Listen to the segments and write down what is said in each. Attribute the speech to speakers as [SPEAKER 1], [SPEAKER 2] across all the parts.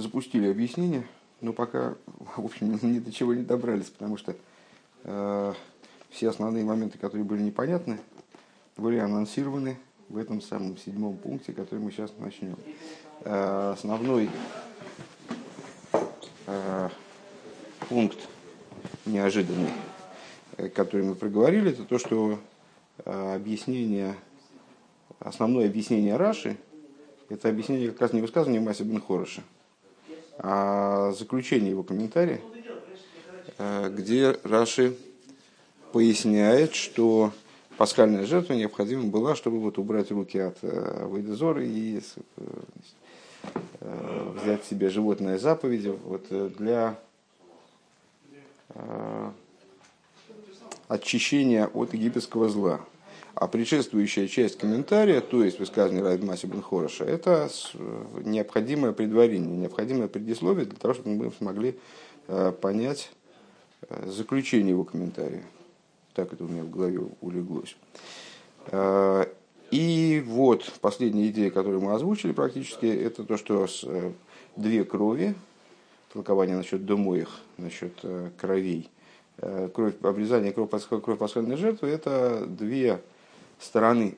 [SPEAKER 1] запустили объяснение, но пока, в общем, ни до чего не добрались, потому что э, все основные моменты, которые были непонятны, были анонсированы в этом самом седьмом пункте, который мы сейчас начнем. Э, основной э, пункт неожиданный, э, который мы проговорили, это то, что э, объяснение, основное объяснение Раши, это объяснение как раз не высказывание Маси Бен Хороша, заключение его комментария, э, где Раши поясняет, что пасхальная жертва необходима была, чтобы вот убрать руки от э, Вейдезора и э, взять себе животное заповеди вот, для очищения от египетского зла. А предшествующая часть комментария, то есть высказывание Райд Маси Бен это необходимое предварение, необходимое предисловие для того, чтобы мы смогли э, понять э, заключение его комментария. Так это у меня в голове улеглось. Э, и вот последняя идея, которую мы озвучили практически, это то, что две крови, толкование насчет домоих, насчет кровей, кровь обрезание кровь, кровь пасхальной жертвы, это две стороны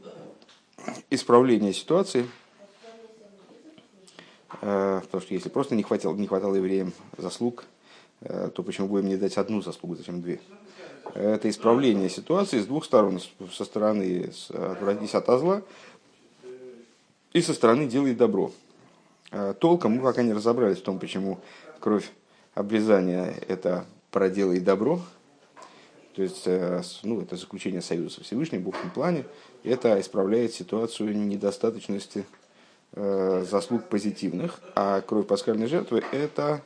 [SPEAKER 1] исправления ситуации, э, потому что если просто не хватало, не хватало евреям заслуг, э, то почему будем не дать одну заслугу, зачем две? Это исправление ситуации с двух сторон, со стороны отвратись от зла и со стороны делай добро. Э, толком мы пока не разобрались в том, почему кровь обрезания – это проделай добро, то есть, э, ну, это заключение союза со Всевышним в общем плане. Это исправляет ситуацию недостаточности э, заслуг позитивных. А кровь пасхальной жертвы – это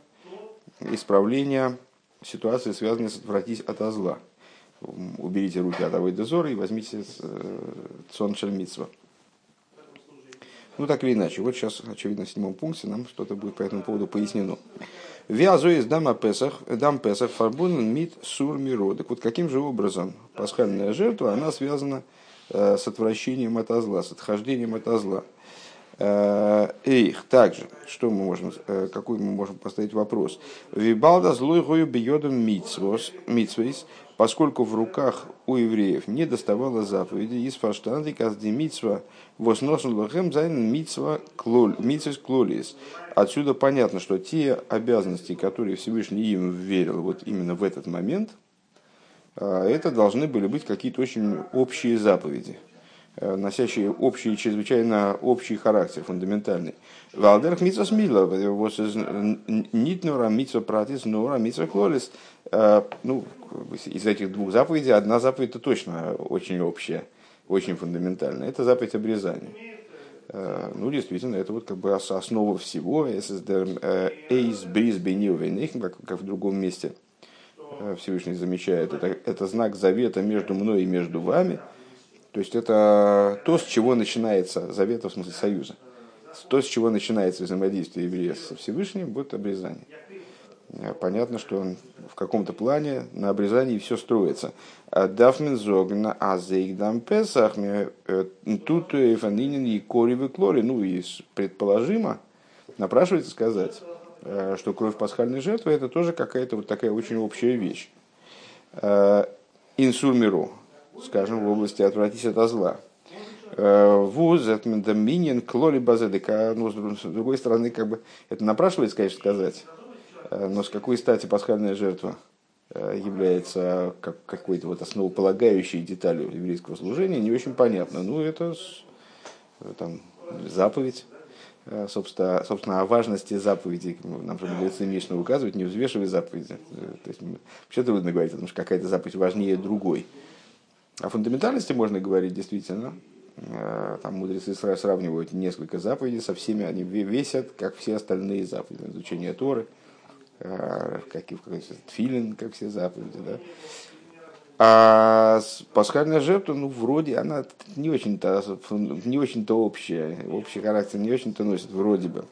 [SPEAKER 1] исправление ситуации, связанной с «отвратись от зла». Уберите руки от авой дозора и возьмите э, сон шельмитсва. Ну, так или иначе. Вот сейчас, очевидно, в седьмом пункте нам что-то будет по этому поводу пояснено. Вязу из дама Песах, дам Песах фарбунен мит сур миродок. Вот каким же образом пасхальная жертва, она связана э, с отвращением от зла, с отхождением от зла. Э, Эйх, также, что мы можем, э, какой мы можем поставить вопрос? Вибалда злой гою бьедом митсвейс, поскольку в руках у евреев не доставало заповеди из фаштанды казди митсва וואָס נתן להם זײַן מצוות כלליות. Отсюда понятно, что те обязанности, которые Всевышний им верил вот именно в этот момент, а, это должны были быть какие-то очень общие заповеди, э, носящие общий, чрезвычайно общий характер, фундаментальный. ווײַל דורך מצות מילה, ניט נאָר אַ מצוה פרטית, נאָר אַ מצוה כללית. Э, ну, из этих двух заповедей одна заповедь это точно очень общая, очень фундаментальная. Это заповедь обрезания. Э, ну, действительно, это вот как бы основа всего. Э, эйс бриз как в другом месте Всевышний замечает. Это, это знак завета между мной и между вами. То есть это то, с чего начинается завета, в смысле союза. То, с чего начинается взаимодействие еврея со Всевышним, будет обрезание. Э, понятно, что он в каком-то плане на обрезании все строится. А Дафмин зогна азейгдам песах э, тут фанинин и коривы клори. Ну и предположимо, напрашивается сказать, э, что кровь пасхальной жертвы это тоже какая-то вот такая очень общая вещь. Инсурмиру, скажем, в области отвратись от зла. Вуз, доминин, клоли базедека. Но с другой стороны, как бы это напрашивается, конечно, сказать Э, но с какой стати пасхальная жертва э, является как какой-то вот основополагающей деталью еврейского служения, не очень понятно. Ну, это э, там, заповедь. Собственно, собственно, о важности заповеди нам же мудрецы Мишна указывают, не взвешивай заповеди. То есть, вообще трудно говорить, потому что какая-то заповедь важнее другой. О фундаментальности можно говорить действительно. Там мудрецы сравнивают несколько заповедей со всеми, они весят, как все остальные заповеди. Изучение Торы – Э, как и в филин, как все заповеди, да. А пасхальная жертва, ну, вроде, она не очень-то, не очень-то общая, общий характер не очень-то носит, вроде бы.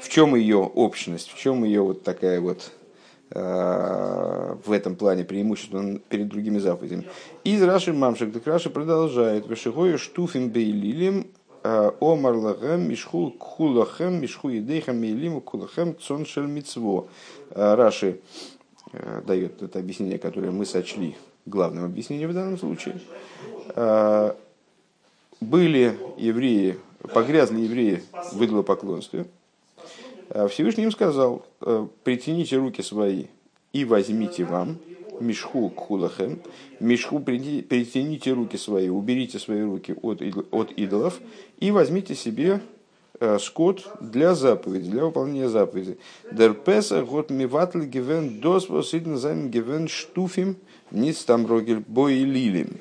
[SPEAKER 1] В чем ее общность, в чем ее вот такая вот э, в этом плане преимущество перед другими заповедями. Из Раши Мамшик так Раши продолжает. Вышигою штуфим бейлилим омар лагем мишху кхулахем мишху едейхам милиму кулахем цон шель мицво. Раши дает это объяснение, которое мы сочли главным объяснением в данном случае. Были евреи, погрязли евреи в идолопоклонстве. Всевышний им сказал, притяните руки свои и возьмите вам, мешху кхулахем, мешху перетяните руки свои, уберите свои руки от, от идолов и возьмите себе э, скот для заповеди, для выполнения заповеди. דער פסח האָט מבטל געווען דאָס וואָס אידן זײַנען געווען שטופים, ניט סתם רגיל אלילים.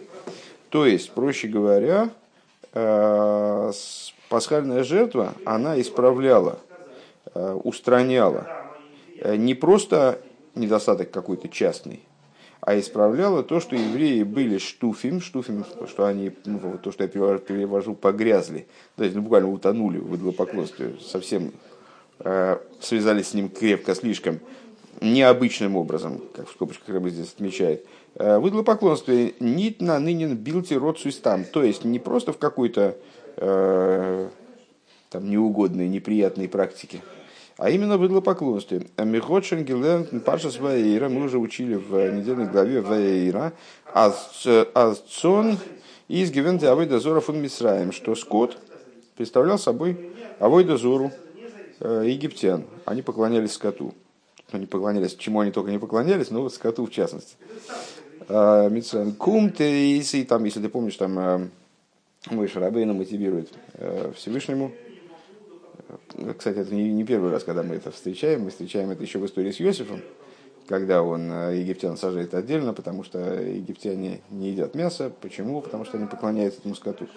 [SPEAKER 1] То есть, проще говоря, э, пасхальная жертва, она исправляла, э, устраняла. Не просто недостаток какой-то частный, а исправляла то, что евреи были שטופים, שטופים, что они, ну, то, что я перевожу, погрязли, то есть ну, буквально утонули в идолопоклонстве, совсем э, связались с ним крепко, слишком необычным образом, как в скобочках рыба здесь отмечает. Э, в идолопоклонстве нит на нынен билти род суистам, то есть не просто в какой-то э, там неугодной, неприятной практике, а именно в идолопоклонстве. Михотшен Гилен Паша Ваейра, мы уже учили в недельной главе Ваейра, Азцон из Гивенте Авойда Зора фун Мисраем, что скот представлял собой Авойда Зору э, египтян. Они поклонялись скоту. Они поклонялись, чему они только не поклонялись, но вот скоту в частности. А, Мицраем Кум и там, если ты помнишь, там э, мой Шарабейна мотивирует э, Всевышнему, кстати, это не, первый раз, когда мы это встречаем. Мы встречаем это еще в истории с Иосифом, когда он э, египтян сажает отдельно, потому что египтяне не едят мясо. Почему? Потому что они поклоняются этому скоту.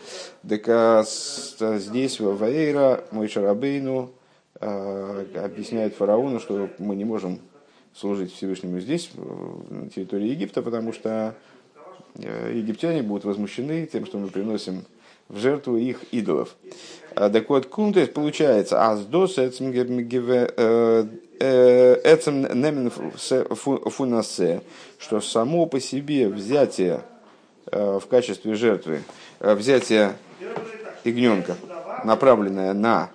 [SPEAKER 1] Так а здесь, в Ваейра, мой Шарабейну э, объясняет фараону, что мы не можем служить Всевышнему здесь, на территории Египта, потому что э, египтяне будут возмущены тем, что мы приносим в жертву их идолов. А, так вот, кун, то есть получается, аздос эцем э, э, немен фунасе, что само по себе взятие э, в качестве жертвы, взятие ягненка, направленное на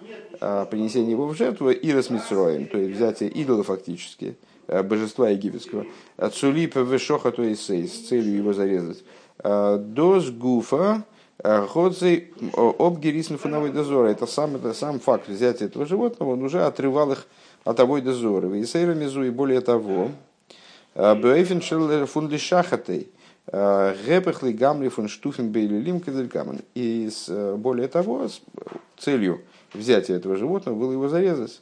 [SPEAKER 1] принесение его в жертву, и расмитсроем, то есть взятие идола фактически, божества египетского, цулипа вешоха, то есть с целью его зарезать, дос гуфа, Ходзей обгерисн фуновой дозора. Это сам, это сам факт взятия этого животного, он уже отрывал их от овой дозора. И сейрамизу, и более того, Бейфеншел фунди шахатей. Гепехли гамли фун штуфен бейлилим кеделькамен. И более того, с целью взятия этого животного было его зарезать.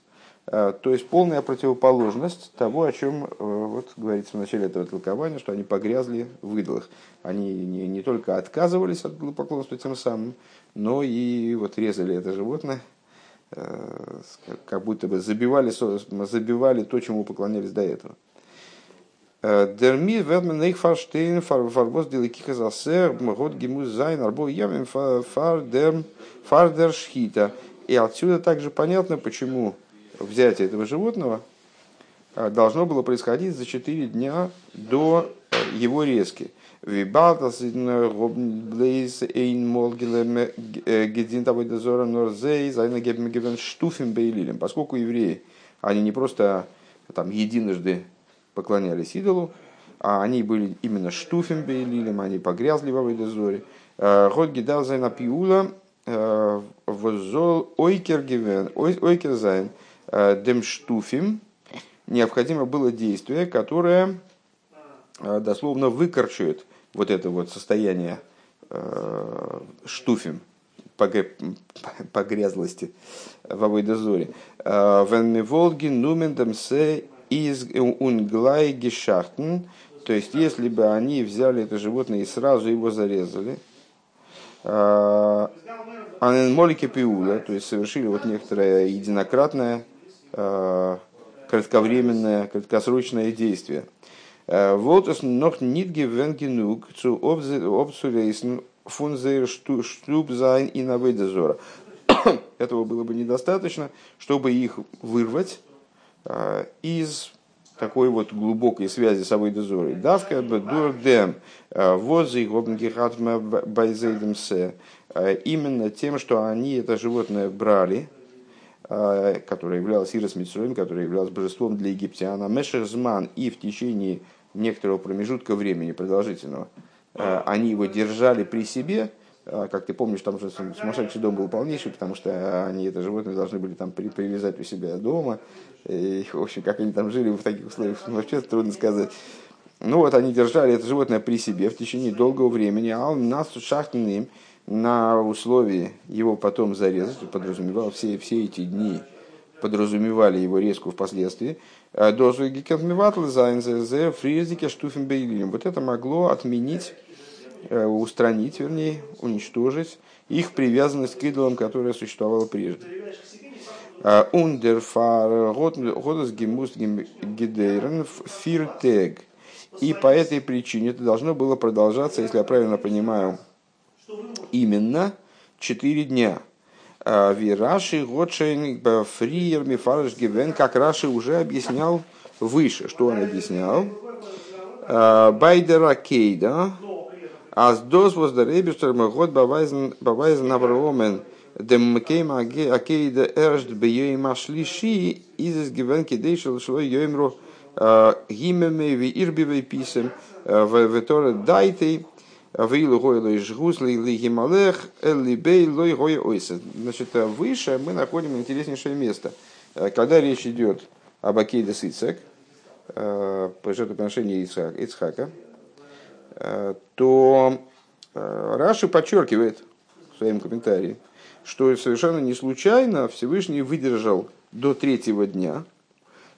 [SPEAKER 1] А, то есть полная противоположность того, о чем э, вот, говорится в начале этого толкования, что они погрязли в идолах. Они не, не только отказывались от поклонства тем самым, но и вот резали это животное, э, как будто бы забивали, забивали то, чему поклонялись до этого. Э, Дерми вермен их фарштейн фарбос деликиха засер год гимуз зайн арбо ямин фардер шхита. И отсюда также понятно, почему взятие этого животного а, должно было происходить за 4 дня до э, его резки. Э, Поскольку евреи, они не просто там единожды поклонялись идолу, а они были именно שטופים באלילים, они погрязли в עבודה זרה. Э, האָט געדאַרפט זײַן אַ פעולה, וואָס זאָל עוקר געווען, עוקר זײַן – Э, דעם שטופים необходимо было действие, которое э, дословно выкорчует вот это вот состояние э, штуфим, погрязлости в Авойдозоре. Венмиволги нумендам се из унглай гешахтен, то есть если бы они взяли это животное и сразу его зарезали, Аненмолики пиула, то есть совершили вот некоторое единократное Э, кратковременное, краткосрочное действие. Э, вот gewöhnt genug zu obzureisen von der Stub sein in Этого было бы недостаточно, чтобы их вырвать э, из такой вот глубокой связи с Авой Дозорой. Давка дурдем возы гобнгихатма байзейдемсе. Именно тем, что они это животное брали, которое являлось Ирос Митсуем, которое являлось божеством для египтяна, Мешерзман и в течение некоторого промежутка времени продолжительного, они его держали при себе, как ты помнишь, там же сумасшедший дом был полнейший, потому что они это животное должны были там привязать у себя дома, и, в общем, как они там жили в таких условиях, вообще трудно сказать. Ну вот, они держали это животное при себе в течение долгого времени, а он нас шахтным на условии его потом зарезать, подразумевал все, все эти дни, подразумевали его резку впоследствии. «Э, вот это могло отменить, э, устранить, вернее, уничтожить их привязанность к идолам, которая существовала прежде. Ундерфар Годас Гемуст Гидейрен Фиртег. И по этой причине это должно было продолжаться, если я правильно понимаю, именно 4 дня. Вираши Годшейн Фриер Мифарш Гивен, как Раши уже объяснял выше. Что он объяснял? Байдера Кейда. Аз дос воздеребиштер год бавайзен Авраомен dem кейм акейда эршт бейоим ашлиши изес гивен кидейшел шло йоймру гимеме ви ирбивей писем веторе дайтей Вейлу гойлой жгузли ли гималех эллибей лой гой ойса. Значит, выше мы находим интереснейшее место. Когда речь идет об Акейде Сицек, по жертвоприношению Ицхака, то Раши подчеркивает в своем комментарии, что совершенно не случайно Всевышний выдержал до третьего дня,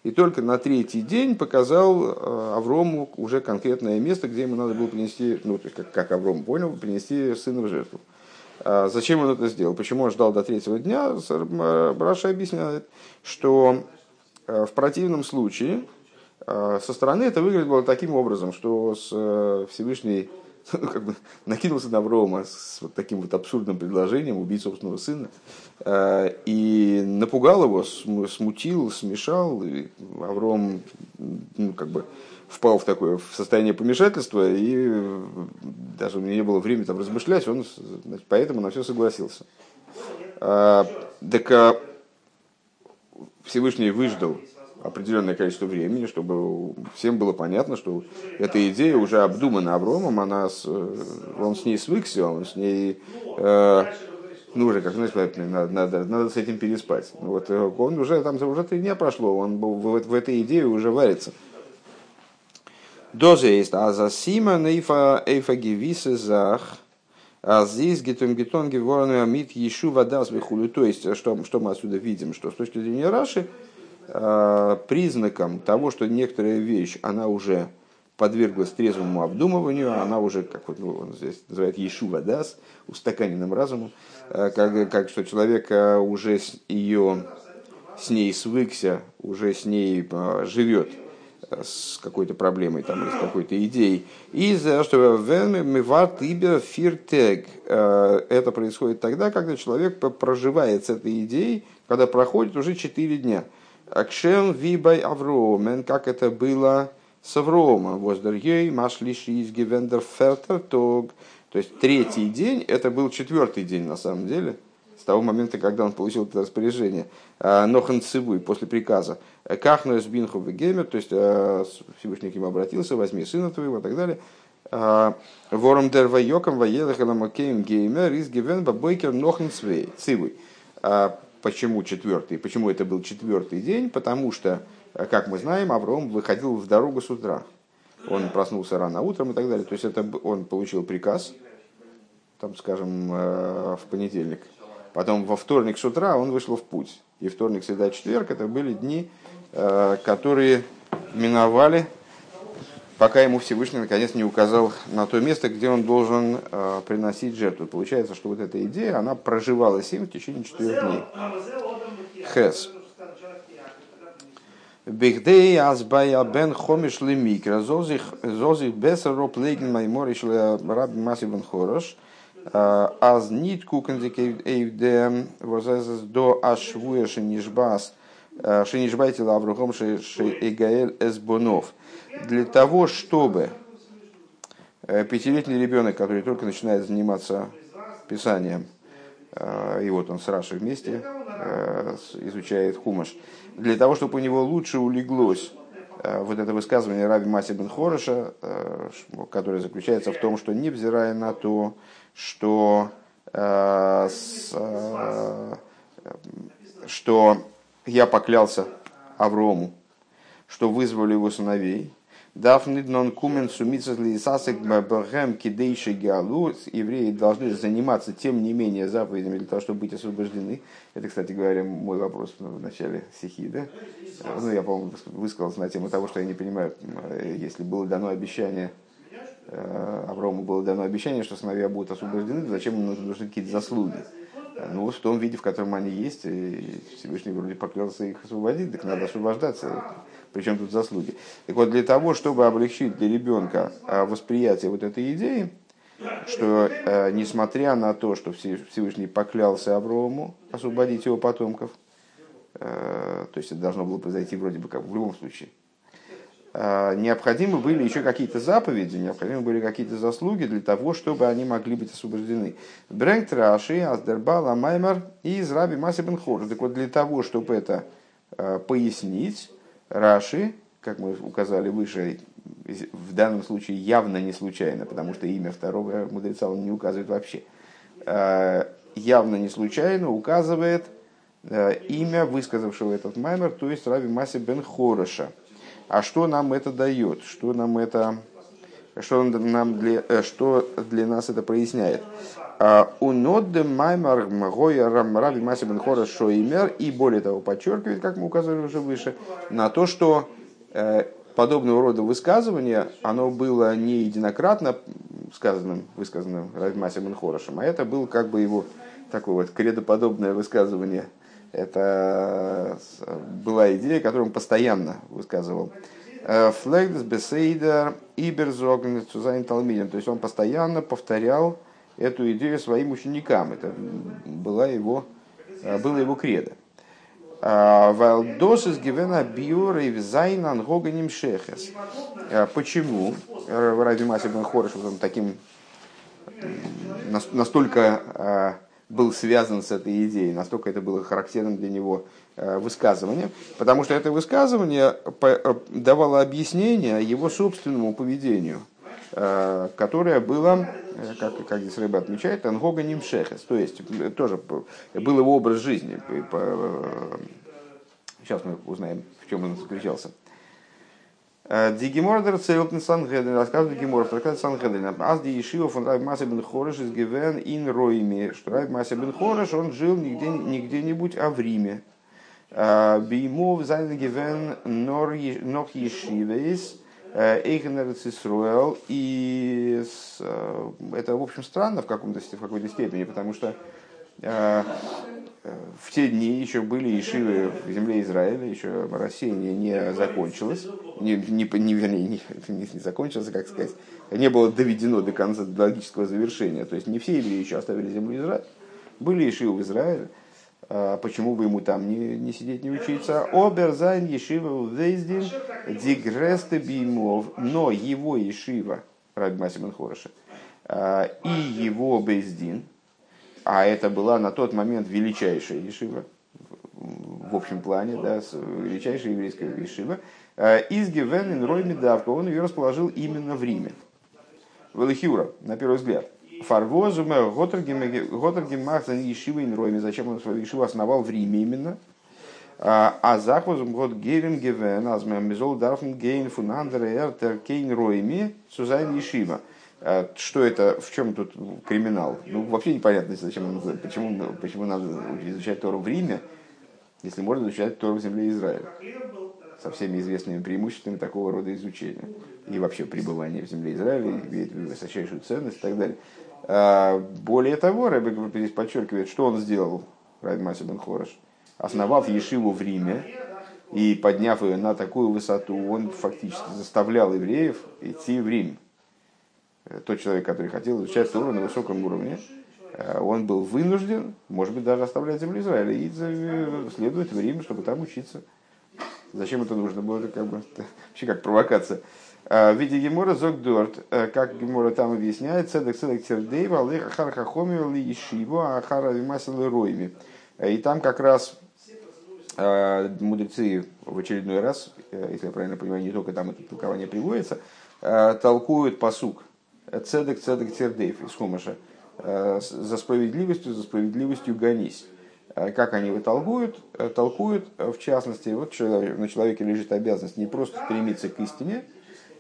[SPEAKER 1] и только на третий день показал э, Аврому уже конкретное место, где ему надо было принести, ну, как, как Авром понял, принести сына в жертву. А зачем он это сделал? Почему он ждал до третьего дня? Браша объясняет, что э, в противном случае э, со стороны это выглядело таким образом, что Всевышний ну, как бы накинулся на Аврома с вот таким вот абсурдным предложением убить собственного сына э, и напугал его, смутил, смешал. И Авром ну, как бы впал в такое в состояние помешательства, и даже у него не было времени там размышлять, он значит, поэтому на все согласился. А, так а, Всевышний выждал определенное количество времени, чтобы всем было понятно, что эта идея уже обдумана Авромом, она с, э, он с ней свыкся, он с ней, э, ну уже, как знаешь, надо, надо, надо с этим переспать. Вот э, он уже, там уже три дня прошло, он в, в, в этой идее уже варится. Доза есть, а за Сима нейфа эйфа гевисы зах, а здесь гетон гетон геворный амит ешу вода свихулю. То есть, что, что мы отсюда видим, что с точки зрения Раши, Э, признаком того, что некоторая вещь, она уже подверглась трезвому обдумыванию, она уже, как вот ну, он здесь называет Ешува Дас, устаканенным разумом, э, как, как что человек э, уже с ее, с ней свыкся, уже с ней живет с какой-то проблемой там, или с какой-то идеей. И за что фиртег это происходит тогда, когда человек проживает с этой идеей, когда проходит уже 4 дня – Акшем вибай Авромен, как это было с Авромом. Воздергей, машлиши из гивендер фертер. То есть третий день, это был четвертый день на самом деле, с того момента, когда он получил это распоряжение. А, Нохан Цивуй, после приказа. Кахнуэс бинху вегемер, то есть а, Всевышний к нему обратился, возьми сына твоего и так далее. А, Вором дер вайокам ваедах эламакеем геймер из гивен бабойкер Нохан Цивуй. Почему четвертый? Почему это был четвертый день? Потому что, э, как мы знаем, Авраам выходил в дорогу с утра. Он проснулся рано утром и так далее. То есть это он получил приказ, там, скажем, э, в понедельник. Потом во вторник с утра он вышел в путь. И вторник, среда, четверг это были дни, э, которые миновали пока ему Всевышний наконец не указал на то место, где он должен э, приносить жертву. Получается, что вот эта идея, она проживалась им в течение четырех дней. Хес. Бигдей азбая бен хомиш лемикра зозих зозих бесер роп лейген маймориш раби маси бен хорош аз нит кукендик эйвдем возезес до ашвуешен нишбас Шинишбайте Лаврухом Шейгаэль Эсбонов. Для того, чтобы пятилетний ребенок, который только начинает заниматься писанием, и вот он с Рашей вместе изучает хумаш, для того, чтобы у него лучше улеглось вот это высказывание Раби Маси бен Хороша, которое заключается в том, что невзирая на то, что, что я поклялся Аврому, что вызвали его сыновей. Дафниднон кумен сумицас лисасек бабахем кидейши геалу. Евреи должны заниматься, тем не менее, заповедями для того, чтобы быть освобождены. Это, кстати говоря, мой вопрос в начале стихи, да? Ну, я, по-моему, высказался на тему того, что я не понимаю, если было дано обещание, э, Аврому было дано обещание, что сыновья будут освобождены, зачем им нужны какие-то заслуги? Ну, в том виде, в котором они есть, и Всевышний вроде поклялся их освободить, так надо освобождаться. Причем тут заслуги. Так вот, для того, чтобы облегчить для ребенка а, восприятие вот этой идеи, что э, несмотря на то, что Всевышний поклялся Аврому освободить его потомков, э, то есть это должно было произойти вроде бы как в любом случае, а, необходимы были еще какие-то заповеди, необходимы были какие-то заслуги для того, чтобы они могли быть освобождены. Брэнк Раши, Аздербал, Маймар и из Раби Маси Бен Так вот, для того, чтобы это а, пояснить, Раши, как мы указали выше, в данном случае явно не случайно, потому что имя второго мудреца он не указывает вообще, а, явно не случайно указывает имя высказавшего этот маймер, то есть Раби Маси Бен Хороша – а что нам это дает? Что нам это что, нам для, э, что для нас это проясняет? А, Унодде маймар мгоя раби масибен шоимер и более того подчеркивает, как мы указывали уже выше, на то, что э, подобного рода высказывание, оно было не единократно сказанным, высказанным Раби Масье бен Хорешем, а это было как бы его такое вот кредоподобное высказывание – это э, была идея, которую он постоянно высказывал. Э, פלעגט דאָס בסדר איבערזאָגן צו זײַנע תלמידים. То есть он постоянно повторял эту идею своим ученикам. Это была его, э, было его кредо. ווײַל דאָס איז געווען אַ ביאור אין זײַן הנהגה נמשכת. Почему Раби Маси Бен Хореш он таким настолько был связан с этой идеей, настолько это было характерным для него высказывание, потому что это высказывание э, давало объяснение его собственному поведению, которое было, как, как здесь рыба отмечает, ангога нимшехес, то есть тоже был его образ жизни. Сейчас мы узнаем, в чем он заключался. Дигимордер цейлтен Сангедрин, рассказывает Дигимор, рассказывает Сангедрин. Аз ди Ишива фон Райб Масе бен Хореш из Гивен ин Ройме, что Райб Масе бен Хореш, он жил нигде, нигде нибудь, а в Риме. Беймов зайн Гивен нор Ешивейс, Эйхенер и это, в общем, странно в, каком-то, в какой-то степени, потому что в те дни еще были ишивы в земле Израиля, еще рассеяние не закончилось, не, не, не, вернее, не, не, не закончилось, как сказать, не было доведено до конца, до логического завершения. То есть не все евреи еще оставили землю Израиля, были ишивы в Израиле, почему бы ему там не, не сидеть, не учиться? Оберзайн Ешива Вейздин Дигресте Бимов, но его Ешива, Раби Масиман Хороша, а, и его Бейздин, а это была на тот момент величайшая ешива, в общем плане, да, величайшая еврейская ешива, э, из Гивенин Ройми Давка, он ее расположил именно в Риме. Велихиура, на первый взгляд. Фарвозуме Готергем Махзан Ешива ин Ройми. Зачем он свою ешиву основал в Риме именно? А, а захвозум год гевен гевен, азмем мизол дарфен гейн фунандер эртер кейн Ройми, сузайн ешива. А что это, в чем тут криминал? Ну, вообще непонятно, зачем, почему, почему надо изучать Тору в Риме, если можно изучать Тору в земле Израиля. Со всеми известными преимуществами такого рода изучения. И вообще пребывание в земле Израиля имеет высочайшую ценность и так далее. А более того, Рэбе здесь подчеркивает, что он сделал, Раби Маси бен Хорош, основав Ешиву в Риме, и подняв ее на такую высоту, он фактически заставлял евреев идти в Рим. Э, тот человек, который хотел изучать Тору на высоком уровне, он был вынужден, может быть, даже оставлять землю Израиля и следовать в Рим, чтобы там учиться. Зачем это нужно было? Как бы, вообще как провокация. В виде Гемора Зогдорт, как Гемора там объясняет, цедек цедек тердейва, алех ахар хахомио ли ишиву, ахара вимасил ройми. И там как раз мудрецы в очередной раз, если я правильно понимаю, не только там это толкование приводится, толкуют посук. Цедек цедек тердейв из Хумаша. За справедливостью, за справедливостью гонись. Как они его толкуют? Толкуют, в частности, вот на человеке лежит обязанность не просто стремиться к истине,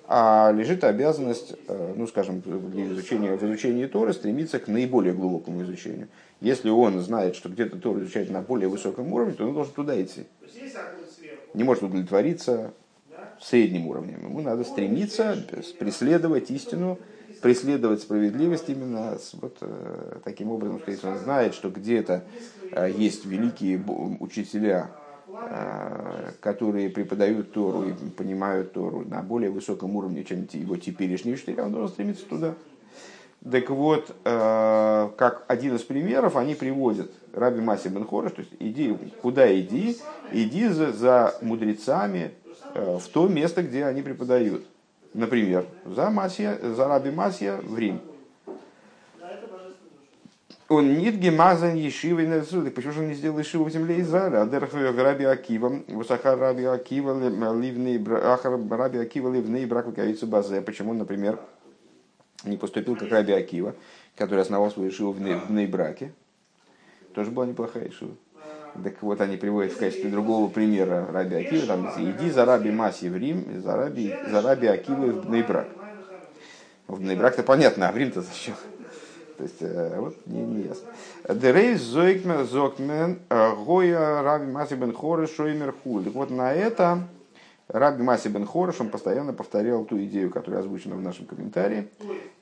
[SPEAKER 1] а лежит обязанность, э, ну, скажем, для изучения, в изучении Торы стремиться к наиболее глубокому изучению. Если он знает, что где-то Тору изучать на более высоком уровне, то он должен туда идти. Не может удовлетвориться средним уровнем. Ему надо стремиться преследовать истину, преследовать справедливость именно вот э, таким образом, что если он знает, что где-то э, есть великие учителя, которые преподают Тору и понимают Тору на более высоком уровне, чем его теперешние учителя, он должен стремиться туда. Так вот, э, как один из примеров, они приводят Раби Маси Бен Хореш, то есть иди, куда иди, иди за, за мудрецами э, в то место, где они преподают. Например, за, Масия, за Раби Масия в Рим он нет гемазан ешивы на так почему же он не сделал ешиву в земле Израиля? Адерх раби Акива, высоха раби Акива, ливный ахар раби Акива, ливный брак луковицу базе. Почему, например, не поступил как раби Акива, который основал свою ешиву в Нейбраке? Тоже была неплохая ешива. Так вот, они приводят в качестве другого примера Раби Акива, там, иди за Раби Маси в Рим, за Раби, за Раби Акива в Нейбрак. В Нейбрак-то понятно, а в Рим-то зачем? То есть, э, вот не, не ясно. Дерейс зойкмен зокмен э, гоя раби маси бен хореш шоймер. Вот на это Раби Маси бен Хореш, он постоянно повторял ту идею, которая озвучена в нашем комментарии.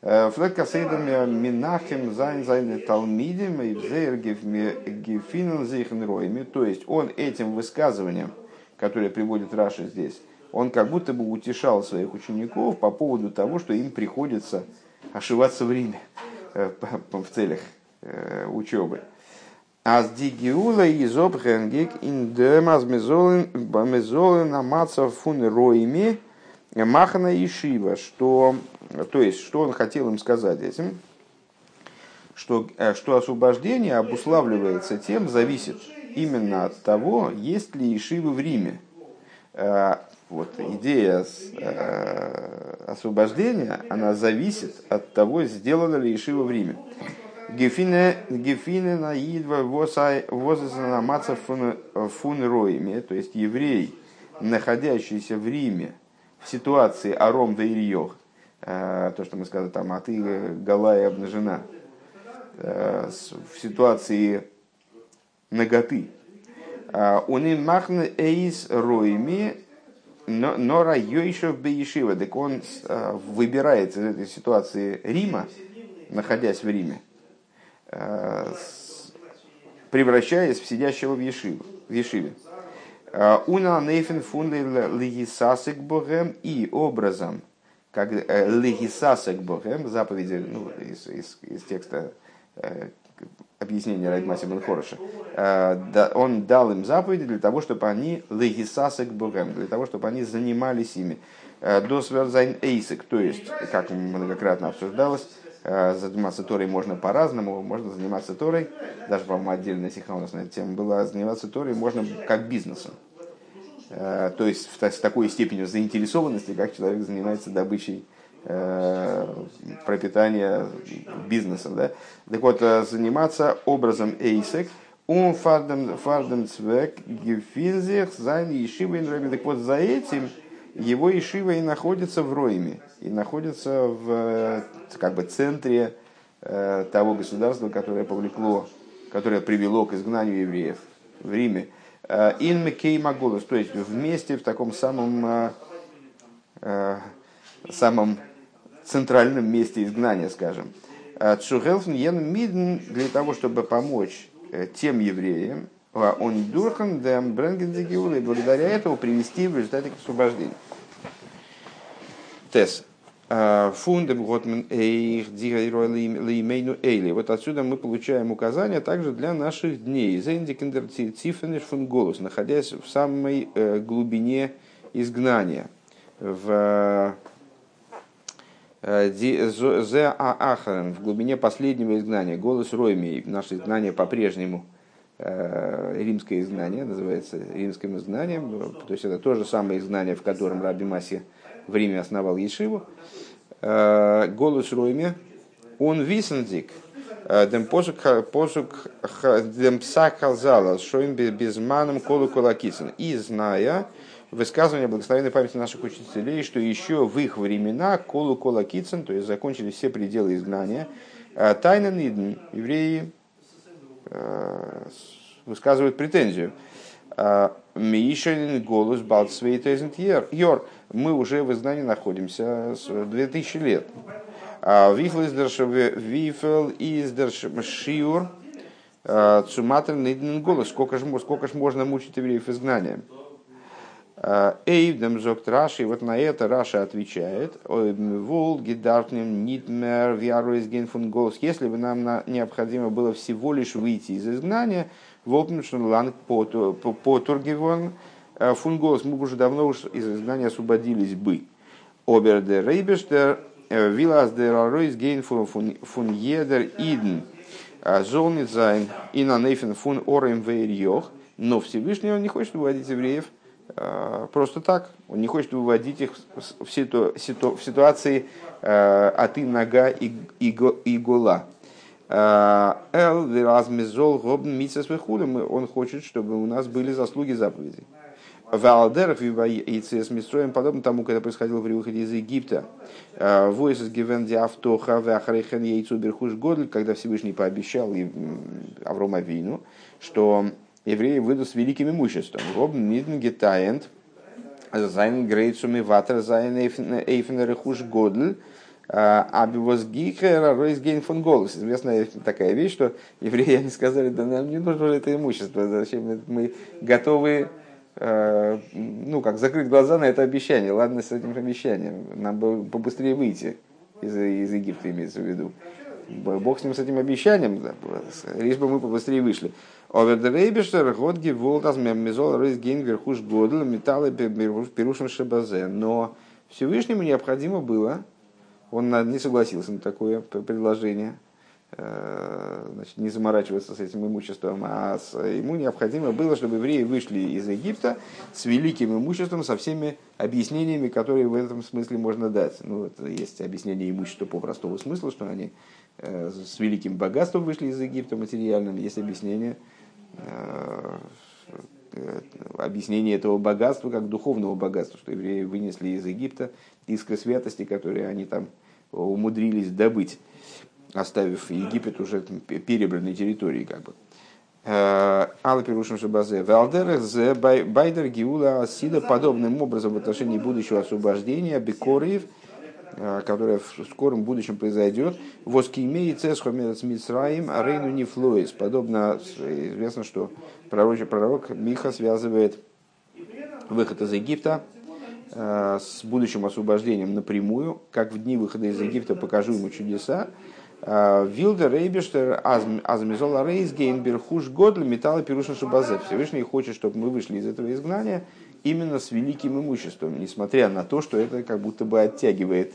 [SPEAKER 1] Э, Флет касейдам минахем зайн зайн талмидим и взейр гефинен зейхен роями. То есть он этим высказыванием, которое приводит Раши здесь, он как будто бы утешал своих учеников по поводу того, что им приходится ошиваться в Риме. Э, в целях э, учебы. Аз дигиула и зобхенгик ин демаз мезолен амаца фун роими махана и шива, что, то есть, что он хотел им сказать этим, что, э, что освобождение обуславливается тем, зависит именно от того, есть ли Ишивы в Риме. Вот идея э, освобождения, она зависит от того, сделано ли Ишива в Риме. Гефине наидва возазанамаца фун роими, то есть еврей, находящийся в Риме в ситуации аром да ильёх, э, то, что мы сказали там, а ты голая обнажена, э, в ситуации наготы. Он им махне эйс роими, Нора Йойшев Бейшива, так он э, выбирает из этой ситуации Рима, находясь в Риме, э, превращаясь в сидящего в, Ешиве. В Ешиве. Э, Уна нейфен фунды легисасек богем и образом, как легисасек богем, заповеди ну, из, из, из текста объяснение Райдмаси Бенхороша, э, он дал им заповеди для того, чтобы они легисасек богем, для того, чтобы они занимались ими. Э, до сверзайн эйсек, то есть, как многократно обсуждалось, э, заниматься Торой можно по-разному, можно заниматься Торой, даже, по-моему, отдельная сиха у нас на эту тему была, заниматься Торой можно как бизнесом. То есть, с такой степенью заинтересованности, как человек занимается добычей пропитания бизнесом. Да? Так вот, э, заниматься образом עסק, און פאר דעם, פאר דעם צוועק, געפינט זיך, זיין ישיבה אין Так вот, за этим его ешива и находится в Роиме, и находится в э, как бы, центре того государства, которое повлекло, которое привело к изгнанию евреев в Риме. Ин Мекей Маголос, то есть вместе в таком самом самом центральном месте изгнания, скажем. Цухелфн йен мидн для того, чтобы помочь э, тем евреям, און דורך דעם и благодаря этому привести в результате к освобождению. Тес. פון דעם האט מען אויך אין ימינו אלה. Вот отсюда мы получаем указания также для наших дней. זייענדיק אין דער טיפעניש פון גלות, находясь в самой глубине изгнания. В זה האחרון, в глубине последнего изгнания, גלות רומי, наше изгнание по-прежнему, римское изгнание, называется римским изгнанием, то есть это то же самое изгнание, в котором Раби Маси в Риме основал Ешиву, э, голос Ройме, он висендик, э, дем посук дем псакалзала, шоим безманом колу колакисен. И зная высказывание благословенной памяти наших учителей, что еще в их времена колу колакицен, то есть закончились все пределы изгнания, э, тайна нидн, евреи высказывают претензию. Мишелин голос Балцвейтезент Йор. Мы уже в изгнании находимся с 2000 лет. Вифл издерш шиур цуматр ниден голос. Сколько же, сколько же можно мучить евреев изгнанием? Эйвдем зокт Раши, вот на это Раша отвечает, Вол, Гидартнем, Нитмер, Виаруизген фун голос. Если бы нам необходимо было всего лишь выйти из изгнания, Волпншн Ланг Потургивон э, Фунголос, мы бы уже давно уж из изгнания освободились бы. Обер де Рейбештер, э, Вилас де Раройс Гейн фун Едер Иден, э, Золницайн и на Нейфен фун Орем Вейрьох. Но Всевышний он не хочет выводить евреев просто так. Он не хочет выводить их в, ситу, ситу, в ситуации а ты нога и, и, и гола. Эл размезол гобн Он хочет, чтобы у нас были заслуги заповедей. Валдерах яйцес мистроем, подобно тому, когда происходило при выходе из Египта. Войс из Гивенди Автоха Вахарехен яйцу Берхуш Годль, когда Всевышний пообещал Аврома Вину, что евреи выйдут с великим имуществом. Робн Нидн Гетаент, Зайн Грейцуми Ватер Зайн Эйфен Рехуш Годль, Абивозгихера Ройсгейн фон Голос. Известная такая вещь, что евреи они сказали, да нам не нужно это имущество, зачем мы готовы э, ну, как закрыть глаза на это обещание. Ладно с этим обещанием, нам бы побыстрее выйти из, из Египта, имеется в виду. Бог с ним, с этим обещанием, да, лишь бы мы побыстрее вышли. Овердерейбештер, Годги, Волтас, Мемизол, Ройсгейн, Верхуш, Годл, Металлы, Перушим, Шабазе. Но Всевышнему необходимо было он не согласился на такое предложение, э, значит, не заморачиваться с этим имуществом, а ему необходимо было, чтобы евреи вышли из Египта с великим имуществом, со всеми объяснениями, которые в этом смысле можно дать. Ну, это есть объяснение имущества по простому смыслу, что они с великим богатством вышли из Египта материальным, есть объяснение э, объяснение этого богатства как духовного богатства, что евреи вынесли из Египта искры святости, которые они там умудрились добыть, оставив Египет уже перебранной территорией как бы. Э, Алла Перушим Шабазе. Валдер Байдер Гиула Асида подобным образом в отношении будущего освобождения Бекориев, э, которое в скором будущем произойдет, воскимей цесхомец Мицраим Арейну Нифлоис. Подобно, известно, что пророчий пророк Миха связывает выход из Египта Э, с будущим освобождением напрямую, как в дни выхода из Египта покажу ему чудеса. Э, Вилдер Рейбештер Азмизола Рейсгейн Берхуш Годль Металла Пирушин Шабазе. Всевышний хочет, чтобы мы вышли из этого изгнания именно с великим имуществом, несмотря на то, что это как будто бы оттягивает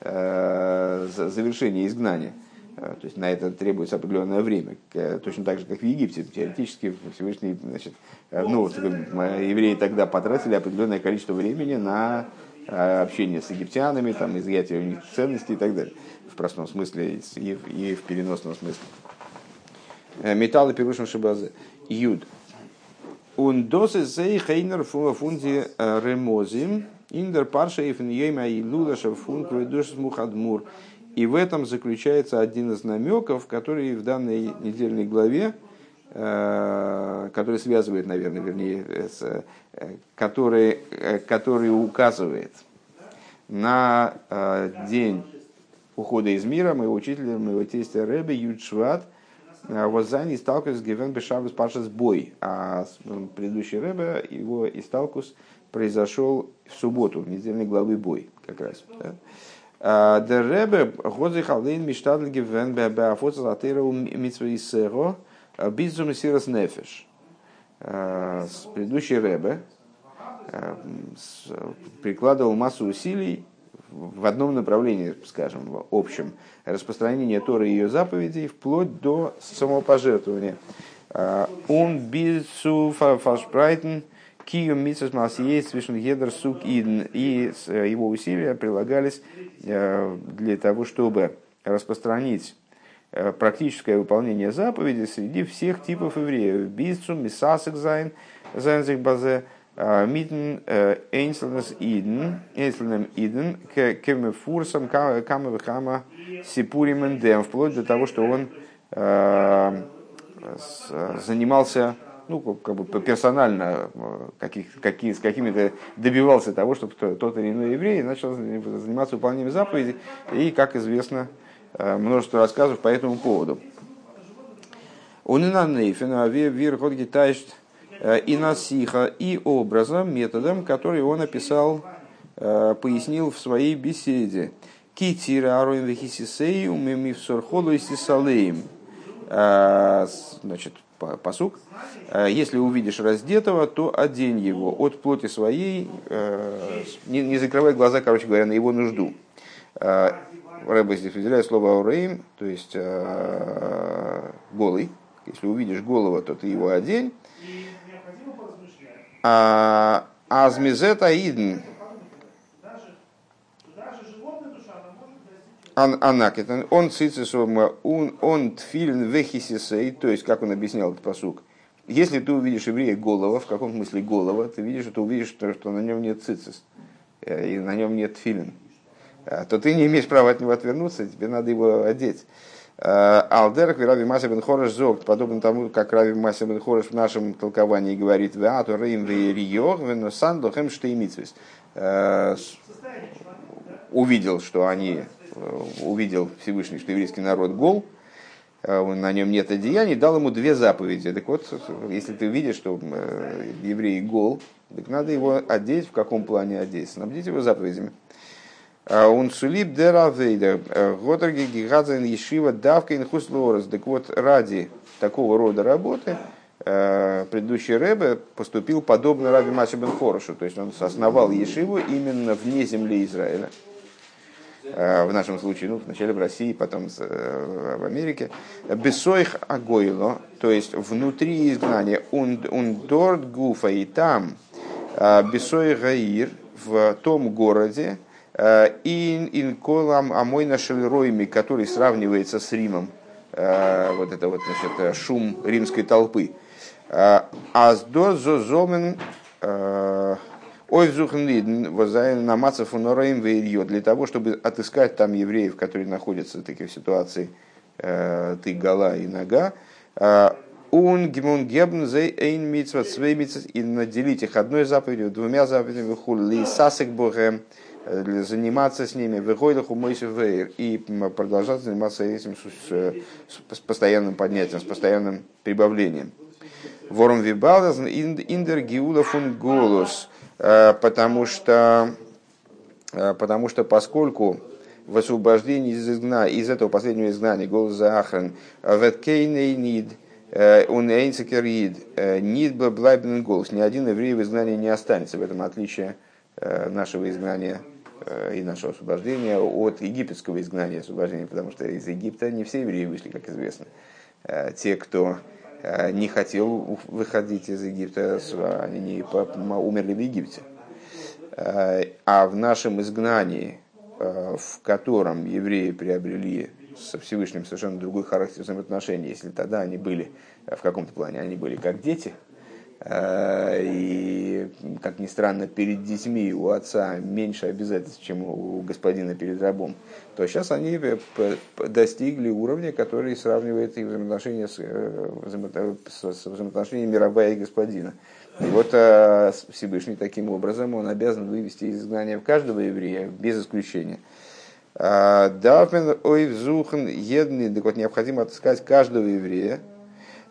[SPEAKER 1] э, завершение изгнания. Э, то есть на это требуется определенное время, точно так же, как в Египте. Теоретически Всевышний, значит, э, ну, евреи тогда потратили определенное количество времени на э, общение с египтянами, там, изъятие у них ценностей и так далее. В простом смысле и в, и в переносном смысле. Металлы пирушим шибазе. Юд. Он досы зей хейнер фунди ремозим. Индер парша ифн ейма и лудаша фун кведуш мухадмур. И в этом заключается один из намеков, который в данной недельной главе, э, который связывает, наверное, вернее, с, э, который, э, который указывает на день ухода из мира моего учителя, моего тестя Рэбе Юдшват, Воззани сталкивался с Гевен Бешавус Пашас Бой, а предыдущий Рэбе, его исталкус произошел в субботу, в недельной главы Бой как раз. Да? Деребе годзи халдейн миштадль гивен беафоца латеру митсвейсеро бизум сирос нефеш. Предыдущий Ребе прикладывал массу усилий в одном направлении, скажем, в общем, распространение Торы и ее заповедей вплоть до самопожертвования. Он бицу фашпрайтен кием митсус масиес свишен гедер сук иден. И его усилия прилагались э, для того, чтобы распространить э, практическое выполнение заповедей среди всех типов евреев. ביז צו, מתעסק זיין, זיין זיך базе, מיטן איינצלנעם אידן, איינצלנעם אידן, כמפורסם, כמה וכמה, סיפורים אין דעם, вплоть до того, что он э, занимался ну, как бы персонально каких, какие, с какими-то добивался того, чтобы тот или иной еврей начал заниматься выполнением заповедей. И, как известно, э, множество рассказов по этому поводу. Он и на Нейфена, Вир Гитайшт, Э, и насиха, и образом, методом, который он описал, э, пояснил в своей беседе. Китира ароин вехисисей умемивсорхолу и сисалеем. Э, значит, посук. Если увидишь раздетого, то одень его от плоти своей, не, не закрывай глаза, короче говоря, на его нужду. Рэба здесь выделяет слово «аурейм», то есть голый. Если увидишь голого, то ты его одень. А, Азмизет Аидн. Анакет, он цицисом, он, он тфилин вехисисей, то есть, как он объяснял этот посук, если ты увидишь еврея голова, в каком смысле голова, ты видишь, что увидишь, что, что на нем нет цицис, э, и на нем нет филин, э, то ты не имеешь права от него отвернуться, тебе надо его одеть. Э, Алдерах Рави Маси бен Хореш зог, подобно тому, как Рави Маси бен Хореш в нашем толковании говорит, «Веату рейм вериох венусан дохем штеймитвис». Э, увидел, что они, э, увидел Всевышний, что еврейский народ гол, на нем нет одеяний, дал ему две заповеди. Так вот, если ты видишь, что еврей гол, так надо его одеть, в каком плане одеть? Снабдить его заповедями. Он сулип деравейда. Готерги гигадзен ешива давка инхус лорес. Так вот, ради такого рода работы э, предыдущий Рэбе поступил подобно Раби Маси бен Хорошу. То есть он основал Ешиву именно вне земли Израиля. Э, в нашем случае, ну, вначале в России, потом э, в Америке. Бесоих агойло, то есть внутри изгнания. Он дорт гуфа и там. Бесоих гаир в том городе, Ин инколам амойна шельройми, который сравнивается с Римом, э, вот это вот значит, э, шум римской толпы. Э, Аздо зозомен ой взухнлидн возайн намацев унораим вейрьё, для того, чтобы отыскать там евреев, которые находятся в таких ситуациях, ты гала и нога, он гимон гебн зей эйн митцва цвей и наделить их одной заповедью, двумя заповедями, хул ли сасек богем, Э, заниматься с ними, выходах у Вейр, и продолжать заниматься этим с, с постоянным поднятием, с постоянным прибавлением. Вором вибалдас индер гиула фун голос, э, потому что, э, потому что поскольку в освобождении из, изгна, из этого последнего изгнания, голос за Ахрен, веткейней нид, он эйнцекерид, нид блайбен голос, ни один еврей в изгнании не останется, в этом отличие нашего изгнания. Э, и нашего освобождения от египетского изгнания освобождения, потому что из Египта не все евреи вышли, как известно. Э, те, кто э, не хотел выходить из Египта, они не умерли в Египте. А в нашем изгнании, в котором евреи приобрели со Всевышним совершенно другой характер взаимоотношений, если тогда они были в каком-то плане, они были как дети – Э, и, как ни странно, перед детьми у отца меньше обязательств, чем у господина перед рабом, то сейчас они достигли уровня, который сравнивает их взаимоотношения с, э, с взаимоотношениями раба и господина. И вот э, Всевышний таким образом он обязан вывести из изгнания каждого еврея, без исключения. Дафмен ой взухен едный, так вот необходимо отыскать каждого еврея,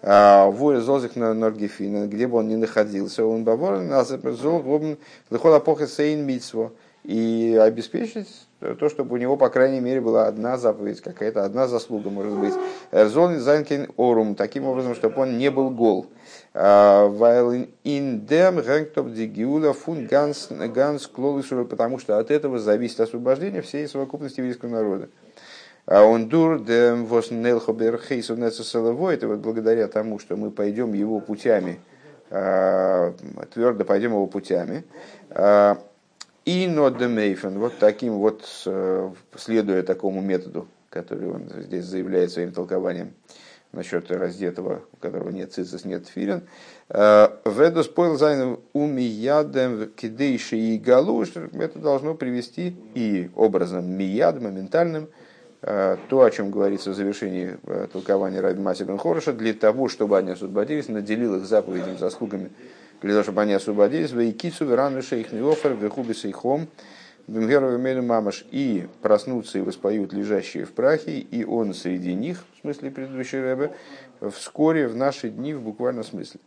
[SPEAKER 1] а, Воля зозик на Норгефина, где бы он ни находился, он бавор назапрзол гобн лихола поха сейн митсво. и обеспечить то, чтобы у него, по крайней мере, была одна заповедь, какая-то одна заслуга, может быть. Зон Занкин Орум, таким образом, чтобы он не был гол. Weil in dem Рэнгтоп Дигиула фун ганс ганс потому что от этого зависит освобождение всей совокупности еврейского народа. А он дур дем вос нелхобер хейсу это вот благодаря тому, что мы пойдем его путями, а, твердо пойдем его путями. А, и нодемейфен, вот таким вот, следуя такому методу, который он здесь заявляет своим толкованием, насчет раздетого, у которого нет цицис, нет филин. Э, Ведус поил зайн умиядем кидейши и галуш. Это должно привести и образом мияд, моментальным, то, о чем говорится в завершении э, толкования Раби Масибен Хороша, для того, чтобы они освободились, наделил их заповедями, заслугами, для того, чтобы они освободились, в Икицу, Верану, Шейхный Офер, Верхуби Сейхом, Бенгерова Мамаш и проснутся и воспоют лежащие в прахе, и он среди них, в смысле предыдущей рэбе, вскоре в наши дни в буквальном смысле.